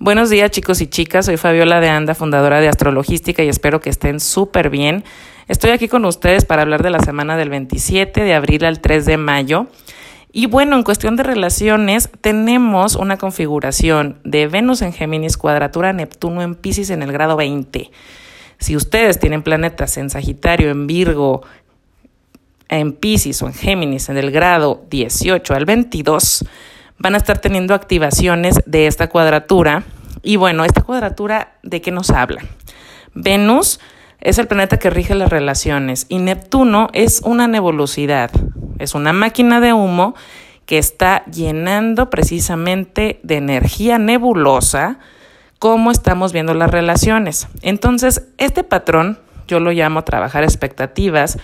Buenos días chicos y chicas, soy Fabiola de Anda, fundadora de Astrologística y espero que estén súper bien. Estoy aquí con ustedes para hablar de la semana del 27 de abril al 3 de mayo. Y bueno, en cuestión de relaciones, tenemos una configuración de Venus en Géminis, cuadratura Neptuno en Pisces en el grado 20. Si ustedes tienen planetas en Sagitario, en Virgo, en Pisces o en Géminis en el grado 18 al 22, van a estar teniendo activaciones de esta cuadratura. Y bueno, esta cuadratura, ¿de qué nos habla? Venus es el planeta que rige las relaciones y Neptuno es una nebulosidad, es una máquina de humo que está llenando precisamente de energía nebulosa cómo estamos viendo las relaciones. Entonces, este patrón yo lo llamo trabajar expectativas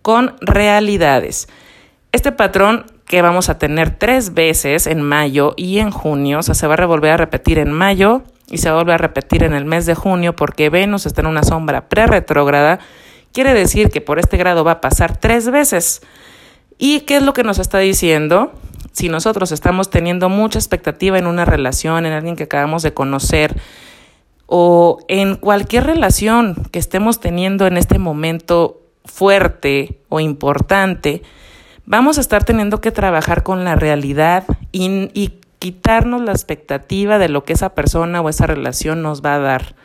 con realidades. Este patrón que vamos a tener tres veces en mayo y en junio, o sea, se va a volver a repetir en mayo y se va a volver a repetir en el mes de junio porque Venus está en una sombra pre-retrógrada, quiere decir que por este grado va a pasar tres veces. ¿Y qué es lo que nos está diciendo? Si nosotros estamos teniendo mucha expectativa en una relación, en alguien que acabamos de conocer, o en cualquier relación que estemos teniendo en este momento fuerte o importante, vamos a estar teniendo que trabajar con la realidad y, quitarnos la expectativa de lo que esa persona o esa relación nos va a dar.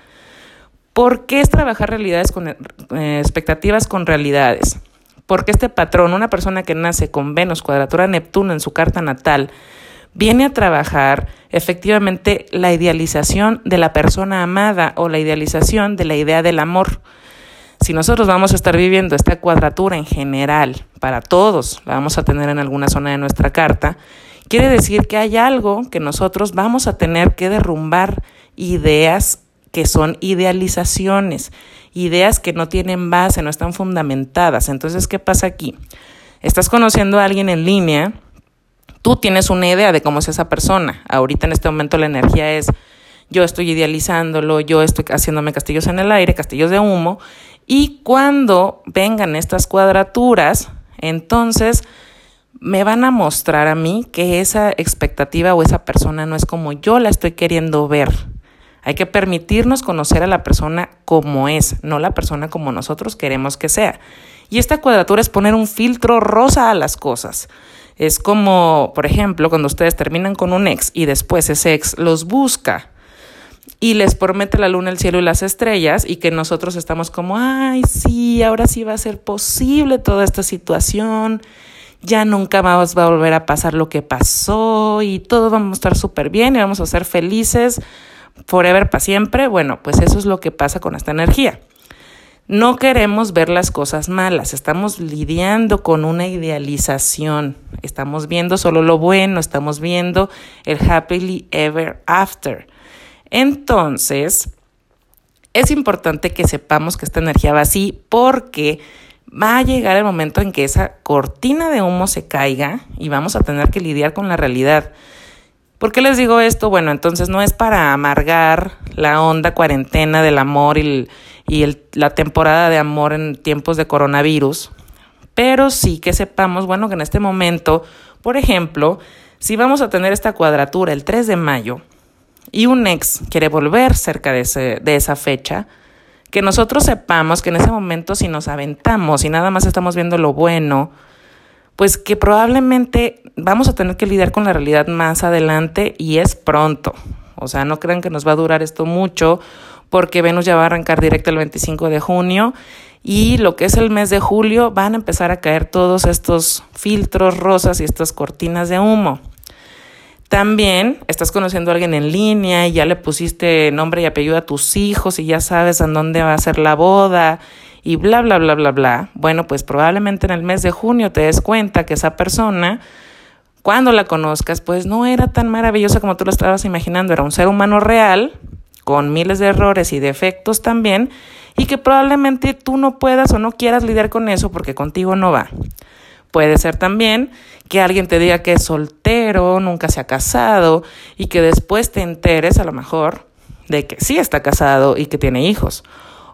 ¿Por qué es trabajar realidades con eh, expectativas con realidades? Porque este patrón, una persona que nace con Venus, cuadratura Neptuno en su carta natal, viene a trabajar efectivamente la idealización de la persona amada o la idealización de la idea del amor. Si nosotros vamos a estar viviendo esta cuadratura en general, para todos, la vamos a tener en alguna zona de nuestra carta, quiere decir que hay algo que nosotros vamos a tener que derrumbar ideas que son idealizaciones, ideas que no tienen base, no están fundamentadas. Entonces, ¿qué pasa aquí? Estás conociendo a alguien en línea, tú tienes una idea de cómo es esa persona. Ahorita en este momento la energía es yo estoy idealizándolo, yo estoy haciéndome castillos en el aire, castillos de humo, y cuando vengan estas cuadraturas, entonces me van a mostrar a mí que esa expectativa o esa persona no es como yo la estoy queriendo ver. Hay que permitirnos conocer a la persona como es, no la persona como nosotros queremos que sea. Y esta cuadratura es poner un filtro rosa a las cosas. Es como, por ejemplo, cuando ustedes terminan con un ex y después ese ex los busca y les promete la luna, el cielo y las estrellas y que nosotros estamos como, ay, sí, ahora sí va a ser posible toda esta situación, ya nunca más va a volver a pasar lo que pasó y todo vamos a estar súper bien y vamos a ser felices forever para siempre. Bueno, pues eso es lo que pasa con esta energía. No queremos ver las cosas malas, estamos lidiando con una idealización, estamos viendo solo lo bueno, estamos viendo el happily ever after. Entonces, es importante que sepamos que esta energía va así porque va a llegar el momento en que esa cortina de humo se caiga y vamos a tener que lidiar con la realidad. ¿Por qué les digo esto? Bueno, entonces no es para amargar la onda cuarentena del amor y, la temporada de amor en tiempos de coronavirus, pero sí que sepamos, bueno, que en este momento, por ejemplo, si vamos a tener esta cuadratura el 3 de mayo, y un ex quiere volver cerca de, ese, de esa fecha, que nosotros sepamos que en ese momento si nos aventamos y nada más estamos viendo lo bueno, pues que probablemente vamos a tener que lidiar con la realidad más adelante y es pronto. O sea, no crean que nos va a durar esto mucho porque Venus ya va a arrancar directo el 25 de junio y lo que es el mes de julio van a empezar a caer todos estos filtros rosas y estas cortinas de humo. También estás conociendo a alguien en línea y ya le pusiste nombre y apellido a tus hijos y ya sabes en dónde va a ser la boda y bla, bla, bla, bla, bla. Bueno, pues probablemente en el mes de junio te des cuenta que esa persona, cuando la conozcas, pues no era tan maravillosa como tú lo estabas imaginando. Era un ser humano real, con miles de errores y defectos también, y que probablemente tú no puedas o no quieras lidiar con eso porque contigo no va. Puede ser también que alguien te diga que es soltero, nunca se ha casado y que después te enteres a lo mejor de que sí está casado y que tiene hijos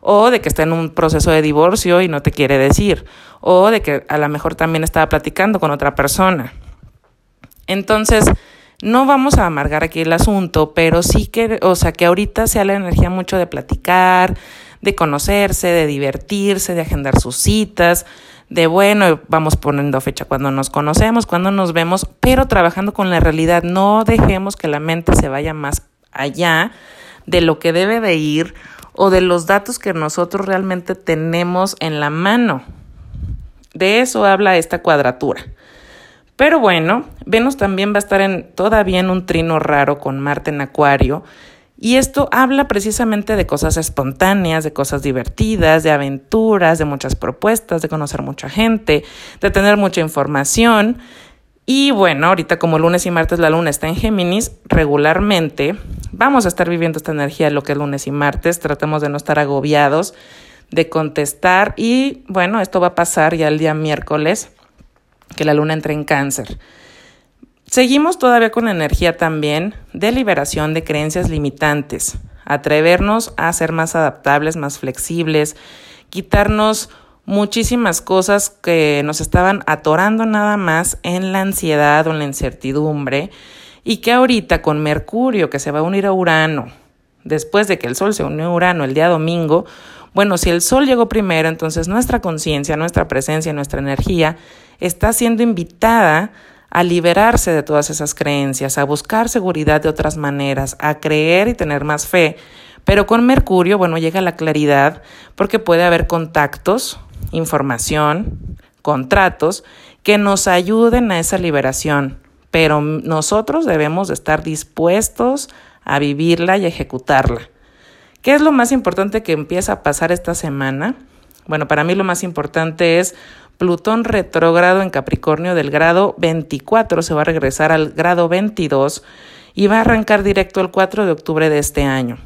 o de que está en un proceso de divorcio y no te quiere decir o de que a lo mejor también estaba platicando con otra persona. Entonces, no vamos a amargar aquí el asunto, pero sí que, o sea, que ahorita sea la energía mucho de platicar, de conocerse, de divertirse, de agendar sus citas, de bueno, vamos poniendo fecha cuando nos conocemos, cuando nos vemos, pero trabajando con la realidad. No dejemos que la mente se vaya más allá de lo que debe de ir o de los datos que nosotros realmente tenemos en la mano. De eso habla esta cuadratura. Pero bueno, Venus también va a estar en, todavía en un trino raro con Marte en Acuario. Y esto habla precisamente de cosas espontáneas, de cosas divertidas, de aventuras, de muchas propuestas, de conocer mucha gente, de tener mucha información. Y bueno, ahorita como lunes y martes la luna está en Géminis, regularmente vamos a estar viviendo esta energía lo que es lunes y martes. Tratemos de no estar agobiados, de contestar. Y bueno, esto va a pasar ya el día miércoles que la luna entre en cáncer. Seguimos todavía con energía también de liberación de creencias limitantes, atrevernos a ser más adaptables, más flexibles, quitarnos muchísimas cosas que nos estaban atorando nada más en la ansiedad o en la incertidumbre y que ahorita con Mercurio que se va a unir a Urano, después de que el Sol se unió a Urano el día domingo, bueno, si el Sol llegó primero, entonces nuestra conciencia, nuestra presencia, nuestra energía está siendo invitada a liberarse de todas esas creencias, a buscar seguridad de otras maneras, a creer y tener más fe. Pero con Mercurio, bueno, llega la claridad porque puede haber contactos, información, contratos que nos ayuden a esa liberación. Pero nosotros debemos estar dispuestos a vivirla y ejecutarla. ¿Qué es lo más importante que empieza a pasar esta semana? Bueno, para mí lo más importante es Plutón retrógrado en Capricornio del grado 24, se va a regresar al grado 22 y va a arrancar directo el 4 de octubre de este año.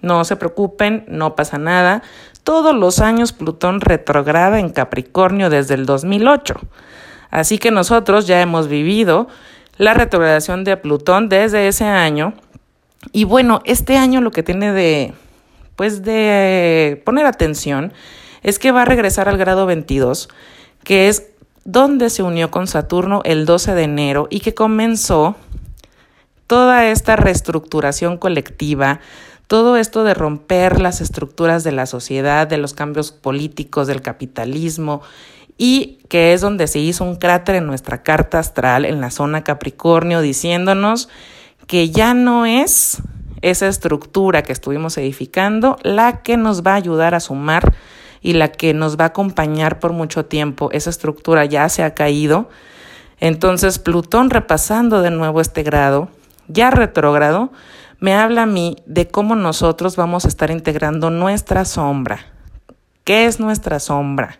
No se preocupen, no pasa nada. Todos los años Plutón retrograda en Capricornio desde el 2008. Así que nosotros ya hemos vivido la retrogradación de Plutón desde ese año. Y bueno, este año lo que tiene de pues de poner atención es que va a regresar al grado 22, que es donde se unió con Saturno el 12 de enero y que comenzó toda esta reestructuración colectiva, todo esto de romper las estructuras de la sociedad, de los cambios políticos, del capitalismo, y que es donde se hizo un cráter en nuestra carta astral, en la zona Capricornio, diciéndonos que ya no es esa estructura que estuvimos edificando, la que nos va a ayudar a sumar y la que nos va a acompañar por mucho tiempo. Esa estructura ya se ha caído. Entonces Plutón repasando de nuevo este grado, ya retrógrado, me habla a mí de cómo nosotros vamos a estar integrando nuestra sombra. ¿Qué es nuestra sombra?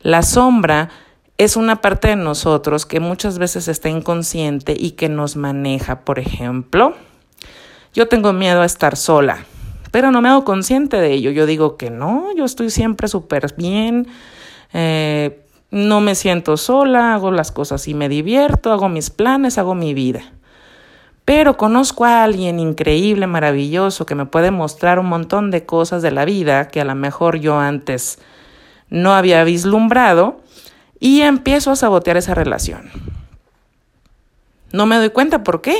La sombra es una parte de nosotros que muchas veces está inconsciente y que nos maneja. Por ejemplo, yo tengo miedo a estar sola, pero no me hago consciente de ello. Yo digo que no, yo estoy siempre súper bien, eh, no me siento sola, hago las cosas y me divierto, hago mis planes, hago mi vida. Pero conozco a alguien increíble, maravilloso, que me puede mostrar un montón de cosas de la vida que a lo mejor yo antes no había vislumbrado y empiezo a sabotear esa relación. No me doy cuenta por qué.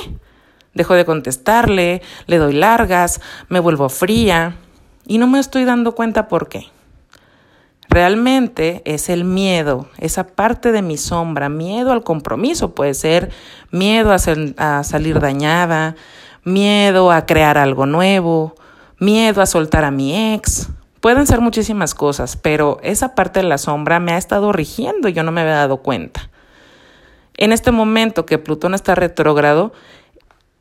Dejo de contestarle, le doy largas, me vuelvo fría y no me estoy dando cuenta por qué. Realmente es el miedo, esa parte de mi sombra, miedo al compromiso, puede ser miedo a, a salir dañada, miedo a crear algo nuevo, miedo a soltar a mi ex. Pueden ser muchísimas cosas, pero esa parte de la sombra me ha estado rigiendo y yo no me había dado cuenta. En este momento que Plutón está retrógrado,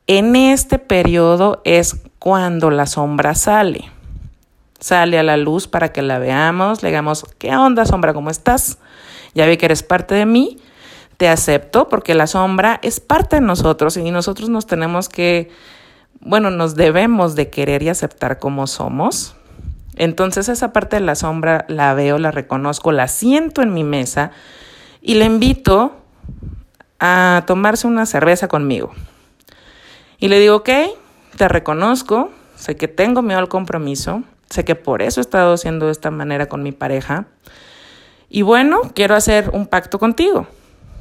en este periodo es cuando la sombra sale. Sale a la luz para que la veamos, le digamos, ¿qué onda sombra? ¿Cómo estás? Ya vi que eres parte de mí, te acepto porque la sombra es parte de nosotros y nosotros nos tenemos que, bueno, nos debemos de querer y aceptar como somos. Entonces esa parte de la sombra la veo, la reconozco, la siento en mi mesa y le invito a tomarse una cerveza conmigo. Y le digo, ok, te reconozco, sé que tengo miedo al compromiso, sé que por eso he estado haciendo de esta manera con mi pareja. Y bueno, quiero hacer un pacto contigo.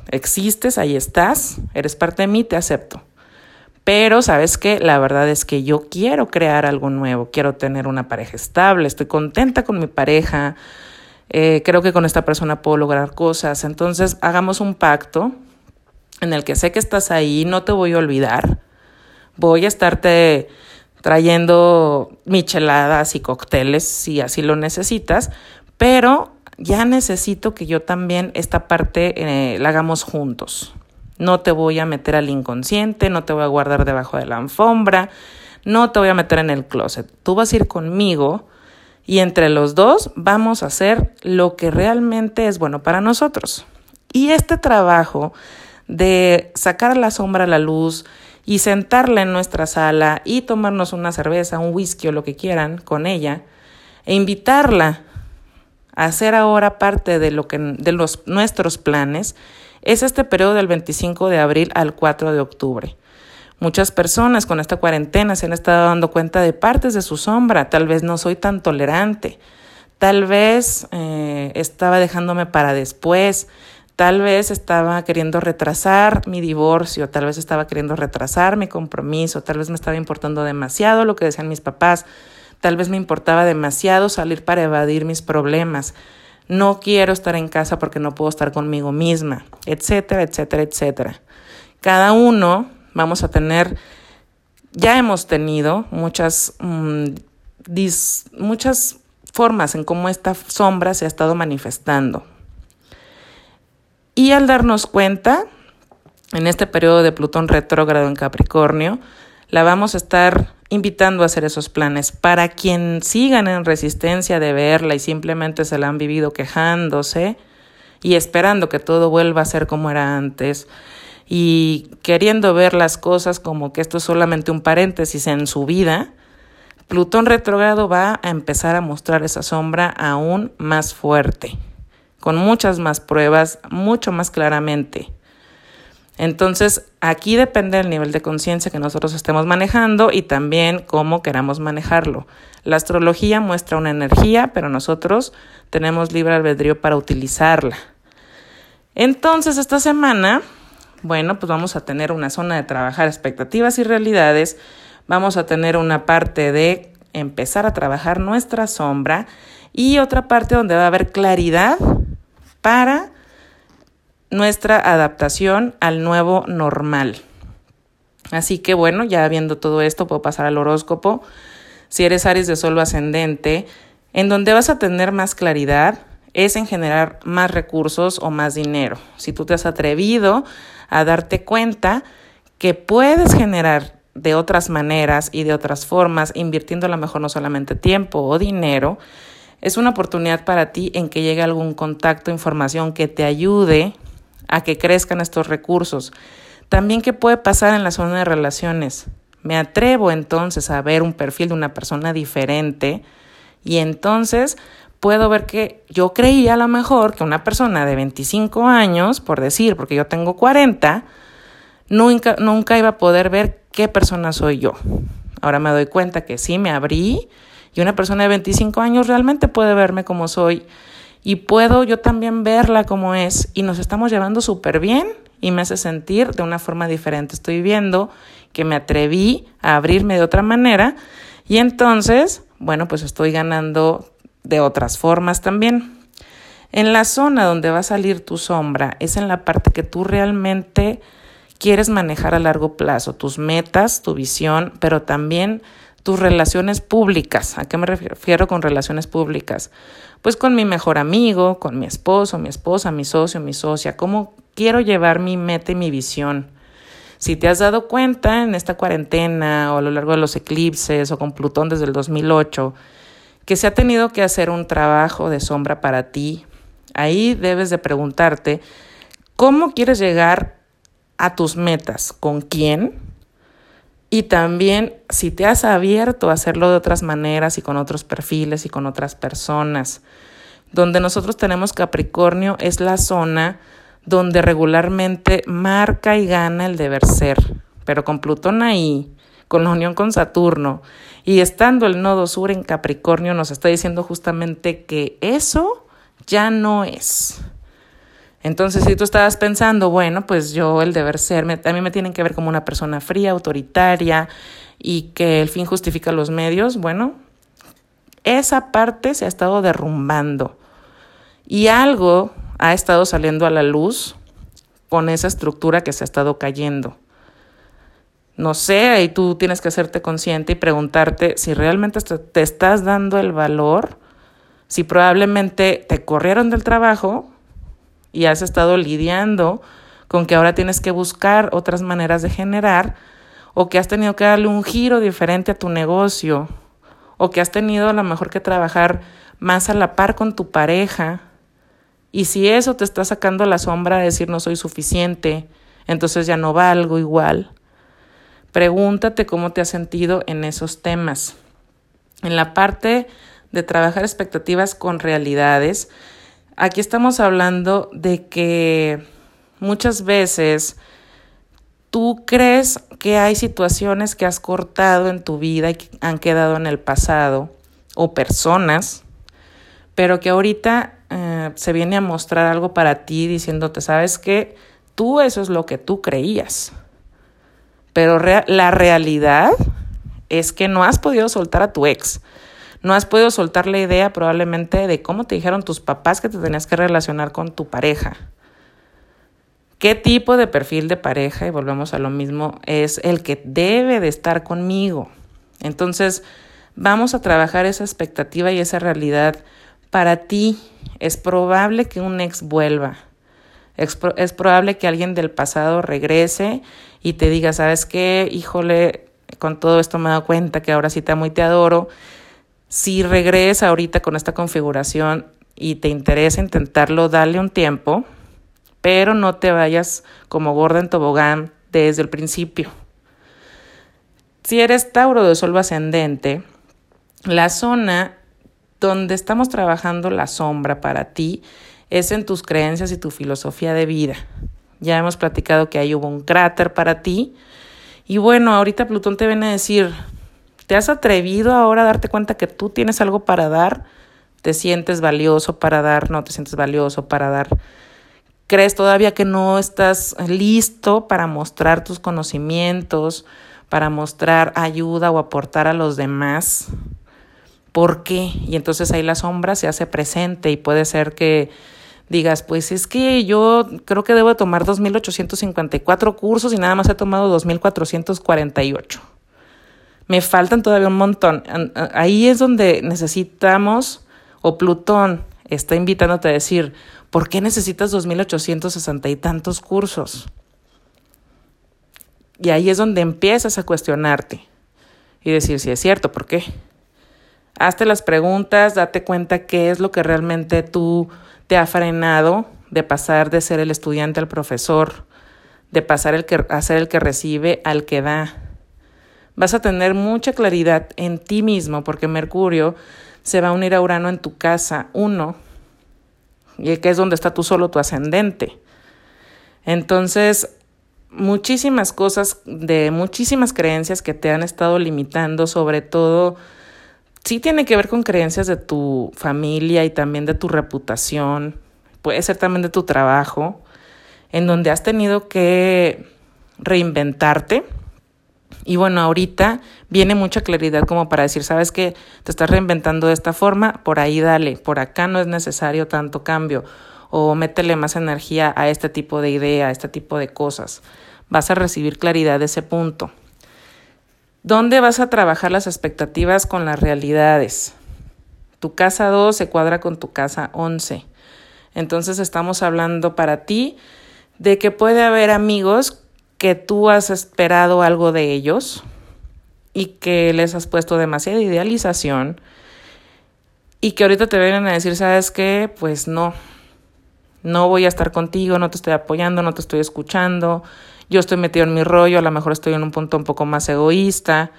Existes, ahí estás, eres parte de mí, te acepto. Pero, ¿sabes qué? La verdad es que yo quiero crear algo nuevo, quiero tener una pareja estable, estoy contenta con mi pareja, eh, creo que con esta persona puedo lograr cosas. Entonces, hagamos un pacto en el que sé que estás ahí, no te voy a olvidar, voy a estarte trayendo micheladas y cócteles si así lo necesitas, pero ya necesito que yo también esta parte eh, la hagamos juntos. No te voy a meter al inconsciente, no te voy a guardar debajo de la alfombra, no te voy a meter en el closet. Tú vas a ir conmigo y entre los dos vamos a hacer lo que realmente es bueno para nosotros. Y este trabajo de sacar la sombra a la luz y sentarla en nuestra sala y tomarnos una cerveza, un whisky o lo que quieran con ella e invitarla a hacer ahora parte de lo que de los nuestros planes es este periodo del 25 de abril al 4 de octubre. Muchas personas con esta cuarentena se han estado dando cuenta de partes de su sombra. Tal vez no soy tan tolerante. Tal vez eh, estaba dejándome para después. Tal vez estaba queriendo retrasar mi divorcio, tal vez estaba queriendo retrasar mi compromiso, tal vez me estaba importando demasiado lo que decían mis papás, tal vez me importaba demasiado salir para evadir mis problemas. No quiero estar en casa porque no puedo estar conmigo misma, etcétera, etcétera, etcétera. Cada uno vamos a tener, ya hemos tenido muchas, mm, muchas formas en cómo esta sombra se ha estado manifestando. Y al darnos cuenta, en este periodo de Plutón retrógrado en Capricornio, la vamos a estar invitando a hacer esos planes. Para quien sigan en resistencia de verla y simplemente se la han vivido quejándose y esperando que todo vuelva a ser como era antes y queriendo ver las cosas como que esto es solamente un paréntesis en su vida, Plutón retrógrado va a empezar a mostrar esa sombra aún más fuerte con muchas más pruebas, mucho más claramente. Entonces, aquí depende del nivel de conciencia que nosotros estemos manejando y también cómo queramos manejarlo. La astrología muestra una energía, pero nosotros tenemos libre albedrío para utilizarla. Entonces, esta semana, bueno, pues vamos a tener una zona de trabajar expectativas y realidades, vamos a tener una parte de empezar a trabajar nuestra sombra y otra parte donde va a haber claridad para nuestra adaptación al nuevo normal. Así que bueno, ya viendo todo esto, puedo pasar al horóscopo. Si eres Aries de solo ascendente, en donde vas a tener más claridad es en generar más recursos o más dinero. Si tú te has atrevido a darte cuenta que puedes generar de otras maneras y de otras formas, invirtiendo a lo mejor no solamente tiempo o dinero, es una oportunidad para ti en que llegue algún contacto, información que te ayude a que crezcan estos recursos. También qué puede pasar en la zona de relaciones. Me atrevo entonces a ver un perfil de una persona diferente y entonces puedo ver que yo creía a lo mejor que una persona de 25 años, por decir, porque yo tengo 40, nunca, nunca iba a poder ver qué persona soy yo. Ahora me doy cuenta que sí me abrí y una persona de 25 años realmente puede verme como soy y puedo yo también verla como es y nos estamos llevando súper bien y me hace sentir de una forma diferente. Estoy viendo que me atreví a abrirme de otra manera y entonces, bueno, pues estoy ganando de otras formas también. En la zona donde va a salir tu sombra es en la parte que tú realmente quieres manejar a largo plazo, tus metas, tu visión, pero también tus relaciones públicas. ¿A qué me refiero con relaciones públicas? Pues con mi mejor amigo, con mi esposo, mi esposa, mi socio, mi socia, cómo quiero llevar mi meta y mi visión. Si te has dado cuenta en esta cuarentena o a lo largo de los eclipses o con Plutón desde el 2008, que se ha tenido que hacer un trabajo de sombra para ti, ahí debes de preguntarte, ¿cómo quieres llegar a tus metas? ¿Con quién? Y también si te has abierto a hacerlo de otras maneras y con otros perfiles y con otras personas. Donde nosotros tenemos Capricornio es la zona donde regularmente marca y gana el deber ser. Pero con Plutón ahí, con la unión con Saturno y estando el nodo sur en Capricornio nos está diciendo justamente que eso ya no es. Entonces, si tú estabas pensando, bueno, pues yo el deber ser, a mí me tienen que ver como una persona fría, autoritaria y que el fin justifica los medios, bueno, esa parte se ha estado derrumbando y algo ha estado saliendo a la luz con esa estructura que se ha estado cayendo. No sé, ahí tú tienes que hacerte consciente y preguntarte si realmente te estás dando el valor, si probablemente te corrieron del trabajo y has estado lidiando con que ahora tienes que buscar otras maneras de generar o que has tenido que darle un giro diferente a tu negocio o que has tenido a lo mejor que trabajar más a la par con tu pareja y si eso te está sacando la sombra de decir no soy suficiente, entonces ya no valgo igual, pregúntate cómo te has sentido en esos temas. En la parte de trabajar expectativas con realidades, Aquí estamos hablando de que muchas veces tú crees que hay situaciones que has cortado en tu vida y que han quedado en el pasado o personas, pero que ahorita eh, se viene a mostrar algo para ti diciéndote, sabes que tú eso es lo que tú creías, pero la realidad es que no has podido soltar a tu ex no has podido soltar la idea probablemente de cómo te dijeron tus papás que te tenías que relacionar con tu pareja. ¿Qué tipo de perfil de pareja, y volvemos a lo mismo, es el que debe de estar conmigo? Entonces, vamos a trabajar esa expectativa y esa realidad. Para ti, es probable que un ex vuelva. Es, probable que alguien del pasado regrese y te diga, ¿sabes qué? Híjole, con todo esto me he dado cuenta que ahora sí te amo y te adoro si regresa ahorita con esta configuración y te interesa intentarlo, dale un tiempo, pero no te vayas como gorda en tobogán desde el principio. Si eres Tauro de Sol ascendente, la zona donde estamos trabajando la sombra para ti es en tus creencias y tu filosofía de vida. Ya hemos platicado que ahí hubo un cráter para ti. Y bueno, ahorita Plutón te viene a decir, ¿Te has atrevido ahora a darte cuenta que tú tienes algo para dar? ¿Te sientes valioso para dar? ¿No te sientes valioso para dar? ¿Crees todavía que no estás listo para mostrar tus conocimientos, para mostrar ayuda o aportar a los demás? ¿Por qué? Y entonces ahí la sombra se hace presente y puede ser que digas, pues es que yo creo que debo tomar 2.854 cursos y nada más he tomado 2.448 me faltan todavía un montón. Ahí es donde necesitamos, o Plutón está invitándote a decir, ¿por qué necesitas 2.860 y tantos cursos? Y ahí es donde empiezas a cuestionarte y decir si es cierto, ¿por qué? Hazte las preguntas, date cuenta qué es lo que realmente tú te ha frenado de pasar de ser el estudiante al profesor, de pasar el que, a ser el que recibe al que da vas a tener mucha claridad en ti mismo porque Mercurio se va a unir a Urano en tu casa uno, y que es donde está tú solo tu ascendente. Entonces, muchísimas cosas de muchísimas creencias que te han estado limitando, sobre todo, sí tiene que ver con creencias de tu familia y también de tu reputación, puede ser también de tu trabajo, en donde has tenido que reinventarte y bueno, ahorita viene mucha claridad como para decir, sabes que te estás reinventando de esta forma, por ahí dale, por acá no es necesario tanto cambio o métele más energía a este tipo de idea, a este tipo de cosas. Vas a recibir claridad de ese punto. ¿Dónde vas a trabajar las expectativas con las realidades? Tu casa 2 se cuadra con tu casa 11. Entonces estamos hablando para ti de que puede haber amigos que tú has esperado algo de ellos y que les has puesto demasiada idealización y que ahorita te vienen a decir, ¿sabes qué? Pues no, no voy a estar contigo, no te estoy apoyando, no te estoy escuchando, yo estoy metido en mi rollo, a lo mejor estoy en un punto un poco más egoísta.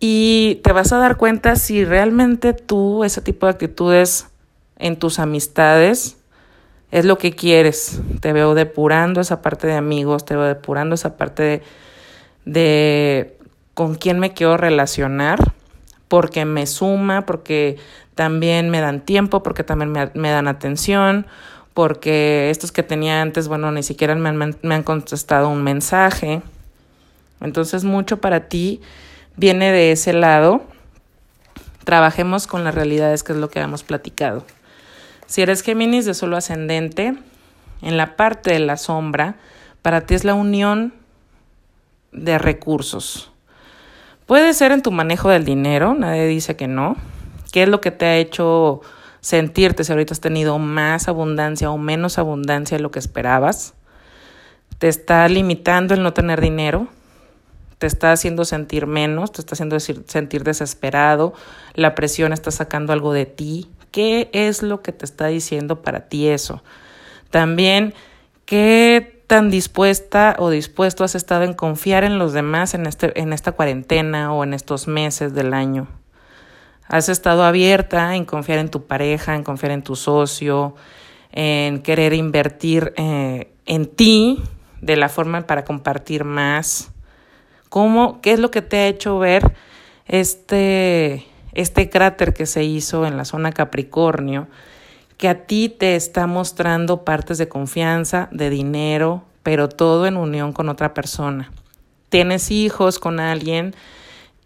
Y te vas a dar cuenta si realmente tú, ese tipo de actitudes en tus amistades, es lo que quieres. Te veo depurando esa parte de amigos, te veo depurando esa parte de, con quién me quiero relacionar, porque me suma, porque también me dan tiempo, porque también me, me dan atención, porque estos que tenía antes, bueno, ni siquiera me han, me han contestado un mensaje. Entonces, mucho para ti viene de ese lado. Trabajemos con las realidades, que es lo que hemos platicado. Si eres Géminis de solo ascendente, en la parte de la sombra, para ti es la unión de recursos. Puede ser en tu manejo del dinero, nadie dice que no. ¿Qué es lo que te ha hecho sentirte si ahorita has tenido más abundancia o menos abundancia de lo que esperabas? ¿Te está limitando el no tener dinero? ¿Te está haciendo sentir menos? ¿Te está haciendo sentir desesperado? ¿La presión está sacando algo de ti? ¿Qué es lo que te está diciendo para ti eso? También, ¿qué tan dispuesta o dispuesto has estado en confiar en los demás en, este, en esta cuarentena o en estos meses del año? ¿Has estado abierta en confiar en tu pareja, en confiar en tu socio, en querer invertir eh, en ti de la forma para compartir más? ¿Cómo, ¿Qué es lo que te ha hecho ver este, este cráter que se hizo en la zona Capricornio? que a ti te está mostrando partes de confianza, de dinero, pero todo en unión con otra persona. Tienes hijos con alguien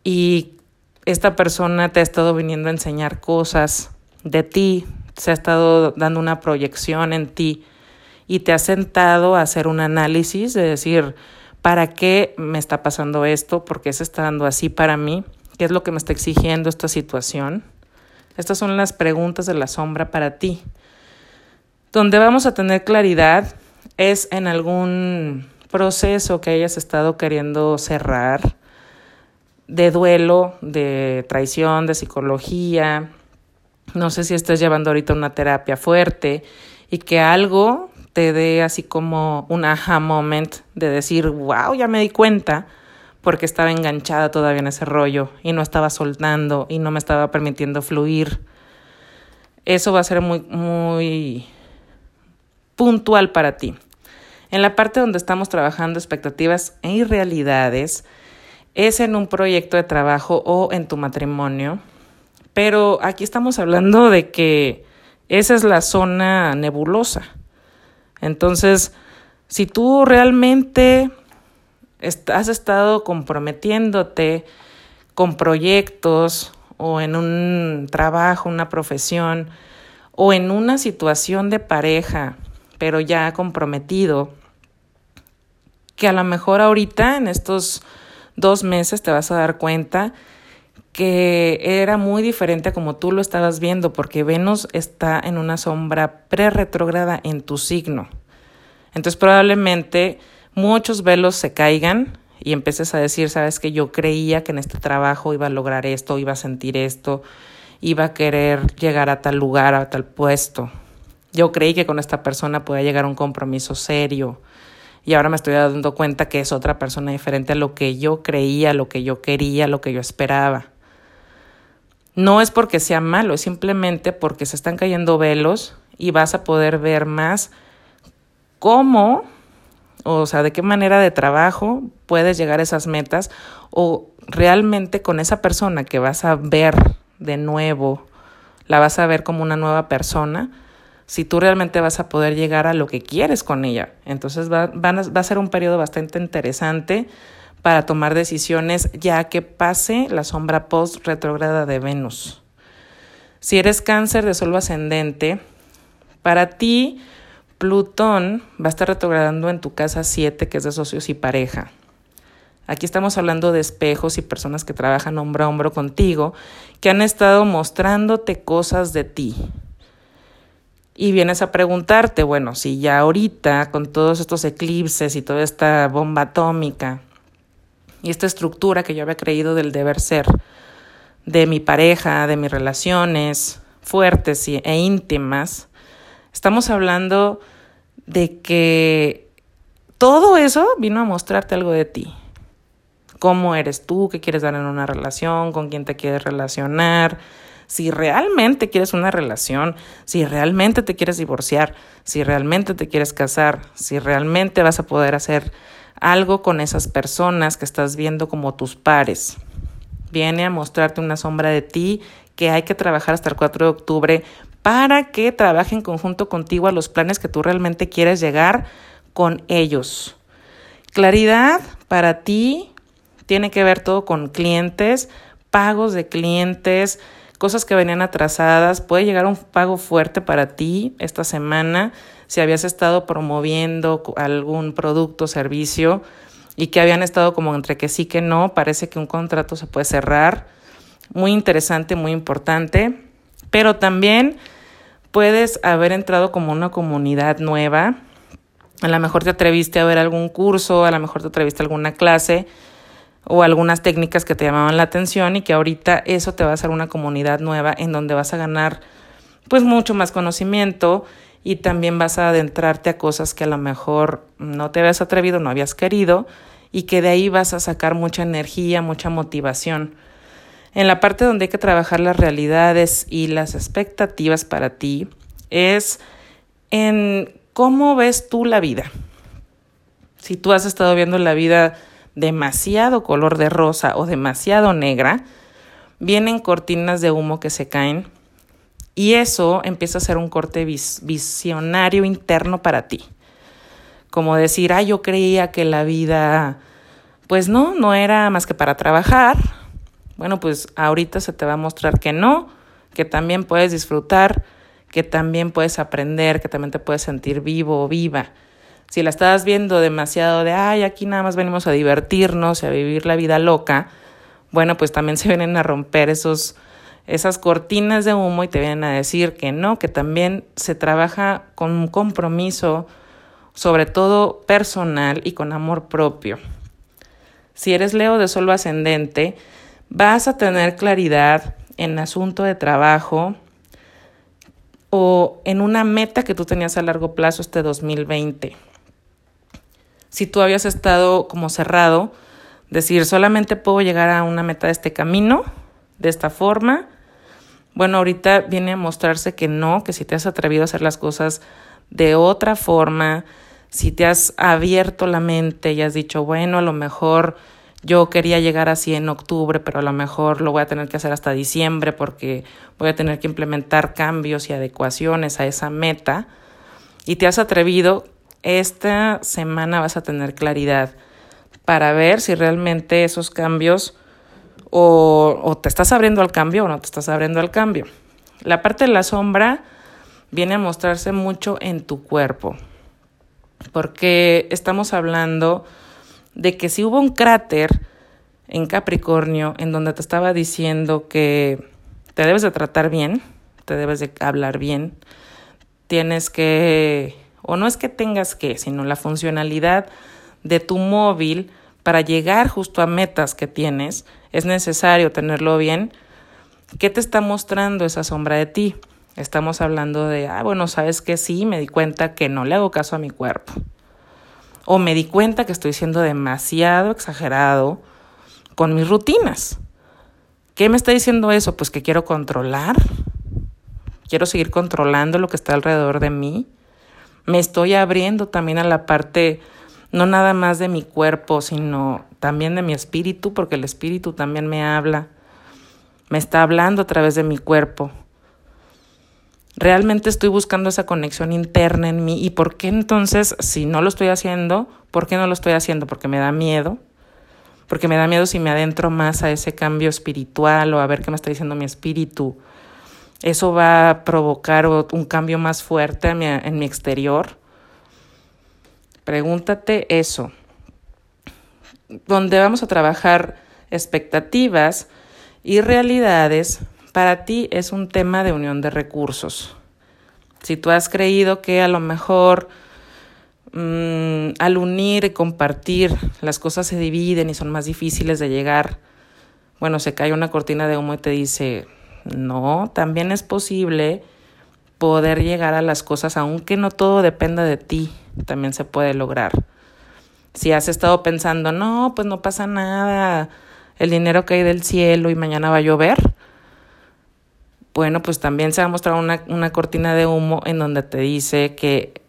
y esta persona te ha estado viniendo a enseñar cosas de ti, se ha estado dando una proyección en ti y te ha sentado a hacer un análisis de decir, ¿para qué me está pasando esto? ¿Por qué se está dando así para mí? ¿Qué es lo que me está exigiendo esta situación? Estas son las preguntas de la sombra para ti. Donde vamos a tener claridad es en algún proceso que hayas estado queriendo cerrar, de duelo, de traición, de psicología. No sé si estés llevando ahorita una terapia fuerte y que algo te dé así como un aha moment de decir, wow, ya me di cuenta porque estaba enganchada todavía en ese rollo y no estaba soltando y no me estaba permitiendo fluir. Eso va a ser muy, muy puntual para ti. En la parte donde estamos trabajando expectativas e irrealidades, es en un proyecto de trabajo o en tu matrimonio, pero aquí estamos hablando de que esa es la zona nebulosa. Entonces, si tú realmente has estado comprometiéndote con proyectos o en un trabajo, una profesión o en una situación de pareja, pero ya comprometido, que a lo mejor ahorita en estos dos meses te vas a dar cuenta que era muy diferente a como tú lo estabas viendo, porque Venus está en una sombra pre-retrograda en tu signo. Entonces probablemente muchos velos se caigan y empieces a decir, sabes que yo creía que en este trabajo iba a lograr esto, iba a sentir esto, iba a querer llegar a tal lugar, a tal puesto. Yo creí que con esta persona podía llegar a un compromiso serio y ahora me estoy dando cuenta que es otra persona diferente a lo que yo creía, lo que yo quería, lo que yo esperaba. No es porque sea malo, es simplemente porque se están cayendo velos y vas a poder ver más cómo o sea, de qué manera de trabajo puedes llegar a esas metas o realmente con esa persona que vas a ver de nuevo, la vas a ver como una nueva persona, si tú realmente vas a poder llegar a lo que quieres con ella. Entonces va, a ser un periodo bastante interesante para tomar decisiones ya que pase la sombra post retrograda de Venus. Si eres cáncer de solo ascendente, para ti Plutón va a estar retrogradando en tu casa 7, que es de socios y pareja. Aquí estamos hablando de espejos y personas que trabajan hombro a hombro contigo, que han estado mostrándote cosas de ti. Y vienes a preguntarte, bueno, si ya ahorita, con todos estos eclipses y toda esta bomba atómica y esta estructura que yo había creído del deber ser, de mi pareja, de mis relaciones fuertes e íntimas, Estamos hablando de que todo eso vino a mostrarte algo de ti. Cómo eres tú, qué quieres dar en una relación, con quién te quieres relacionar, si realmente quieres una relación, si realmente te quieres divorciar, si realmente te quieres casar, si realmente vas a poder hacer algo con esas personas que estás viendo como tus pares. Viene a mostrarte una sombra de ti que hay que trabajar hasta el 4 de octubre para que trabaje en conjunto contigo a los planes que tú realmente quieres llegar con ellos. Claridad para ti tiene que ver todo con clientes, pagos de clientes, cosas que venían atrasadas. Puede llegar un pago fuerte para ti esta semana si habías estado promoviendo algún producto servicio y que habían estado como entre que sí que no. Parece que un contrato se puede cerrar. Muy interesante, muy importante. Pero también puedes haber entrado como una comunidad nueva. A lo mejor te atreviste a ver algún curso, a lo mejor te atreviste a alguna clase o algunas técnicas que te llamaban la atención y que ahorita eso te va a hacer una comunidad nueva en donde vas a ganar pues mucho más conocimiento y también vas a adentrarte a cosas que a lo mejor no te habías atrevido, no habías querido y que de ahí vas a sacar mucha energía, mucha motivación. En la parte donde hay que trabajar las realidades y las expectativas para ti es en cómo ves tú la vida. Si tú has estado viendo la vida demasiado color de rosa o demasiado negra, vienen cortinas de humo que se caen y eso empieza a ser un corte visionario interno para ti. Como decir, ah, yo creía que la vida, pues no, no era más que para trabajar. Bueno, pues ahorita se te va a mostrar que no, que también puedes disfrutar, que también puedes aprender, que también te puedes sentir vivo o viva. Si la estás viendo demasiado de, ay, aquí nada más venimos a divertirnos y a vivir la vida loca, bueno, pues también se vienen a romper esos, esas cortinas de humo y te vienen a decir que no, que también se trabaja con un compromiso, sobre todo personal y con amor propio. Si eres Leo de solo ascendente, vas a tener claridad en asunto de trabajo o en una meta que tú tenías a largo plazo este 2020 si tú habías estado como cerrado, decir, solamente puedo llegar a una meta de este camino, de esta forma. Bueno, ahorita viene a mostrarse que no, que si te has atrevido a hacer las cosas de otra forma, si te has abierto la mente y has dicho, bueno, a lo mejor yo quería llegar así en octubre, pero a lo mejor lo voy a tener que hacer hasta diciembre porque voy a tener que implementar cambios y adecuaciones a esa meta, y te has atrevido, esta semana vas a tener claridad para ver si realmente esos cambios o, o, te estás abriendo al cambio o no te estás abriendo al cambio. La parte de la sombra viene a mostrarse mucho en tu cuerpo, porque estamos hablando de que si hubo un cráter en Capricornio en donde te estaba diciendo que te debes de tratar bien, te debes de hablar bien, tienes que o no es que tengas que, sino la funcionalidad de tu móvil para llegar justo a metas que tienes, es necesario tenerlo bien. ¿Qué te está mostrando esa sombra de ti? Estamos hablando de, ah, bueno, sabes que sí, me di cuenta que no le hago caso a mi cuerpo. O me di cuenta que estoy siendo demasiado exagerado con mis rutinas. ¿Qué me está diciendo eso? Pues que quiero controlar. Quiero seguir controlando lo que está alrededor de mí me estoy abriendo también a la parte no nada más de mi cuerpo, sino también de mi espíritu, porque el espíritu también me habla, me está hablando a través de mi cuerpo. Realmente estoy buscando esa conexión interna en mí. ¿Y por qué entonces, si no lo estoy haciendo, por qué no lo estoy haciendo? Porque me da miedo. Porque me da miedo si me adentro más a ese cambio espiritual o a ver qué me está diciendo mi espíritu eso va a provocar un cambio más fuerte en mi, exterior. Pregúntate eso. Donde vamos a trabajar expectativas y realidades, para ti es un tema de unión de recursos. Si tú has creído que a lo mejor mm, al unir y compartir las cosas se dividen y son más difíciles de llegar, bueno, se cae una cortina de humo y te dice, no, también es posible poder llegar a las cosas, aunque no todo dependa de ti, también se puede lograr. Si has estado pensando, no, pues no pasa nada, el dinero cae del cielo y mañana va a llover, bueno, pues también se va a mostrar una, una cortina de humo en donde te dice que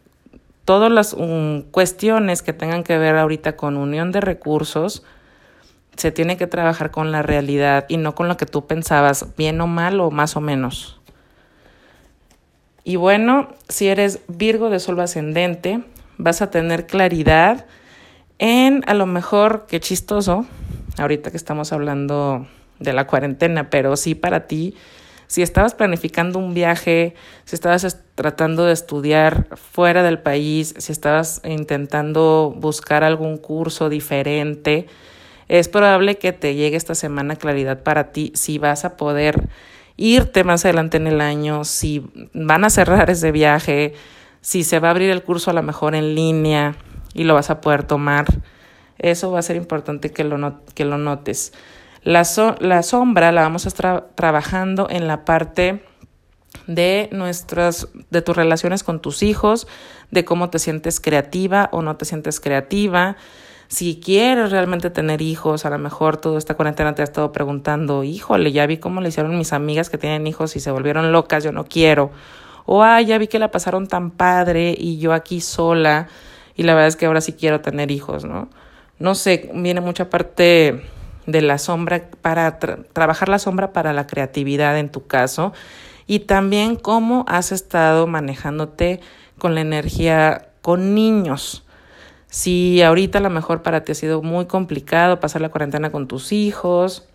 todas las um, cuestiones que tengan que ver ahorita con unión de recursos, se tiene que trabajar con la realidad y no con lo que tú pensabas, bien o mal o más o menos. Y bueno, si eres Virgo de Sol ascendente, vas a tener claridad en a lo mejor, qué chistoso, ahorita que estamos hablando de la cuarentena, pero sí para ti, si estabas planificando un viaje, si estabas tratando de estudiar fuera del país, si estabas intentando buscar algún curso diferente, es probable que te llegue esta semana claridad para ti si vas a poder irte más adelante en el año, si van a cerrar ese viaje, si se va a abrir el curso a lo mejor en línea y lo vas a poder tomar. Eso va a ser importante que lo, que lo notes. La, la sombra la vamos a estar trabajando en la parte de nuestras de tus relaciones con tus hijos, de cómo te sientes creativa o no te sientes creativa, si quieres realmente tener hijos, a lo mejor toda esta cuarentena te ha estado preguntando, híjole, ya vi cómo le hicieron mis amigas que tienen hijos y se volvieron locas, yo no quiero. O, ay, ya vi que la pasaron tan padre y yo aquí sola y la verdad es que ahora sí quiero tener hijos, ¿no? No sé, viene mucha parte de la sombra para trabajar la sombra para la creatividad en tu caso y también cómo has estado manejándote con la energía con niños. Si ahorita a lo mejor para ti ha sido muy complicado pasar la cuarentena con tus hijos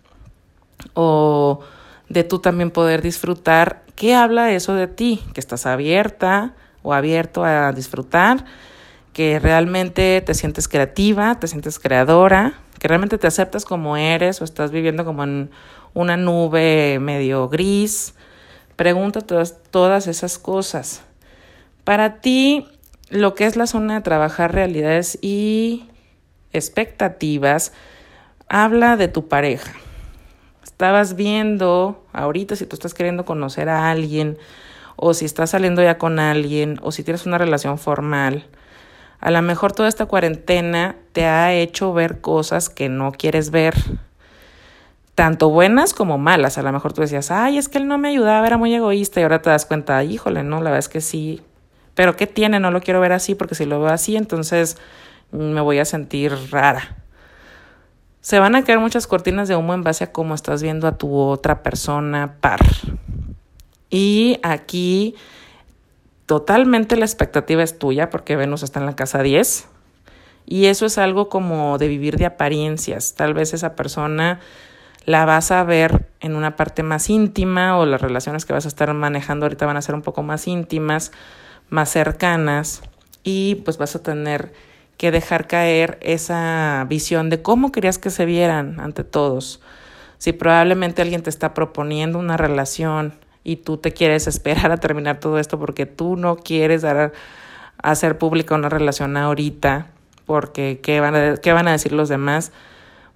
o de tú también poder disfrutar, ¿qué habla eso de ti? Que estás abierta o abierto a disfrutar, que realmente te sientes creativa, te sientes creadora, que realmente te aceptas como eres o estás viviendo como en una nube medio gris. Pregunta todas, todas esas cosas. Para ti, lo que es la zona de trabajar realidades y expectativas habla de tu pareja. Estabas viendo ahorita si tú estás queriendo conocer a alguien o si estás saliendo ya con alguien o si tienes una relación formal. A lo mejor toda esta cuarentena te ha hecho ver cosas que no quieres ver, tanto buenas como malas. A lo mejor tú decías, ay, es que él no me ayudaba, era muy egoísta y ahora te das cuenta, híjole, no, la verdad es que sí, pero ¿qué tiene? No lo quiero ver así porque si lo veo así, entonces me voy a sentir rara. Se van a caer muchas cortinas de humo en base a cómo estás viendo a tu otra persona par. Y aquí totalmente la expectativa es tuya porque Venus está en la casa 10. Y eso es algo como de vivir de apariencias. Tal vez esa persona la vas a ver en una parte más íntima o las relaciones que vas a estar manejando ahorita van a ser un poco más íntimas más cercanas y pues vas a tener que dejar caer esa visión de cómo querías que se vieran ante todos. Si probablemente alguien te está proponiendo una relación y tú te quieres esperar a terminar todo esto porque tú no quieres dar a hacer pública una relación ahorita, porque ¿qué van a, qué van a decir los demás?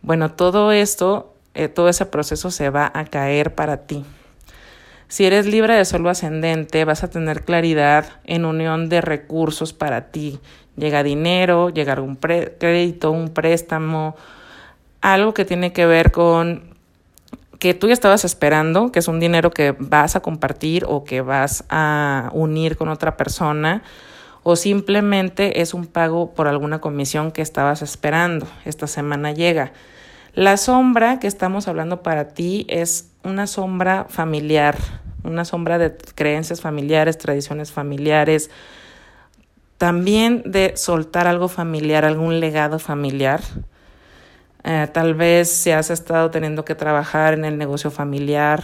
Bueno, todo esto, eh, todo ese proceso se va a caer para ti. Si eres libre de solo ascendente, vas a tener claridad en unión de recursos para ti. Llega dinero, llega algún crédito, un préstamo, algo que tiene que ver con que tú ya estabas esperando, que es un dinero que vas a compartir o que vas a unir con otra persona, o simplemente es un pago por alguna comisión que estabas esperando. Esta semana llega. La sombra que estamos hablando para ti es una sombra familiar, una sombra de creencias familiares, tradiciones familiares, también de soltar algo familiar, algún legado familiar. Eh, tal vez si has estado teniendo que trabajar en el negocio familiar,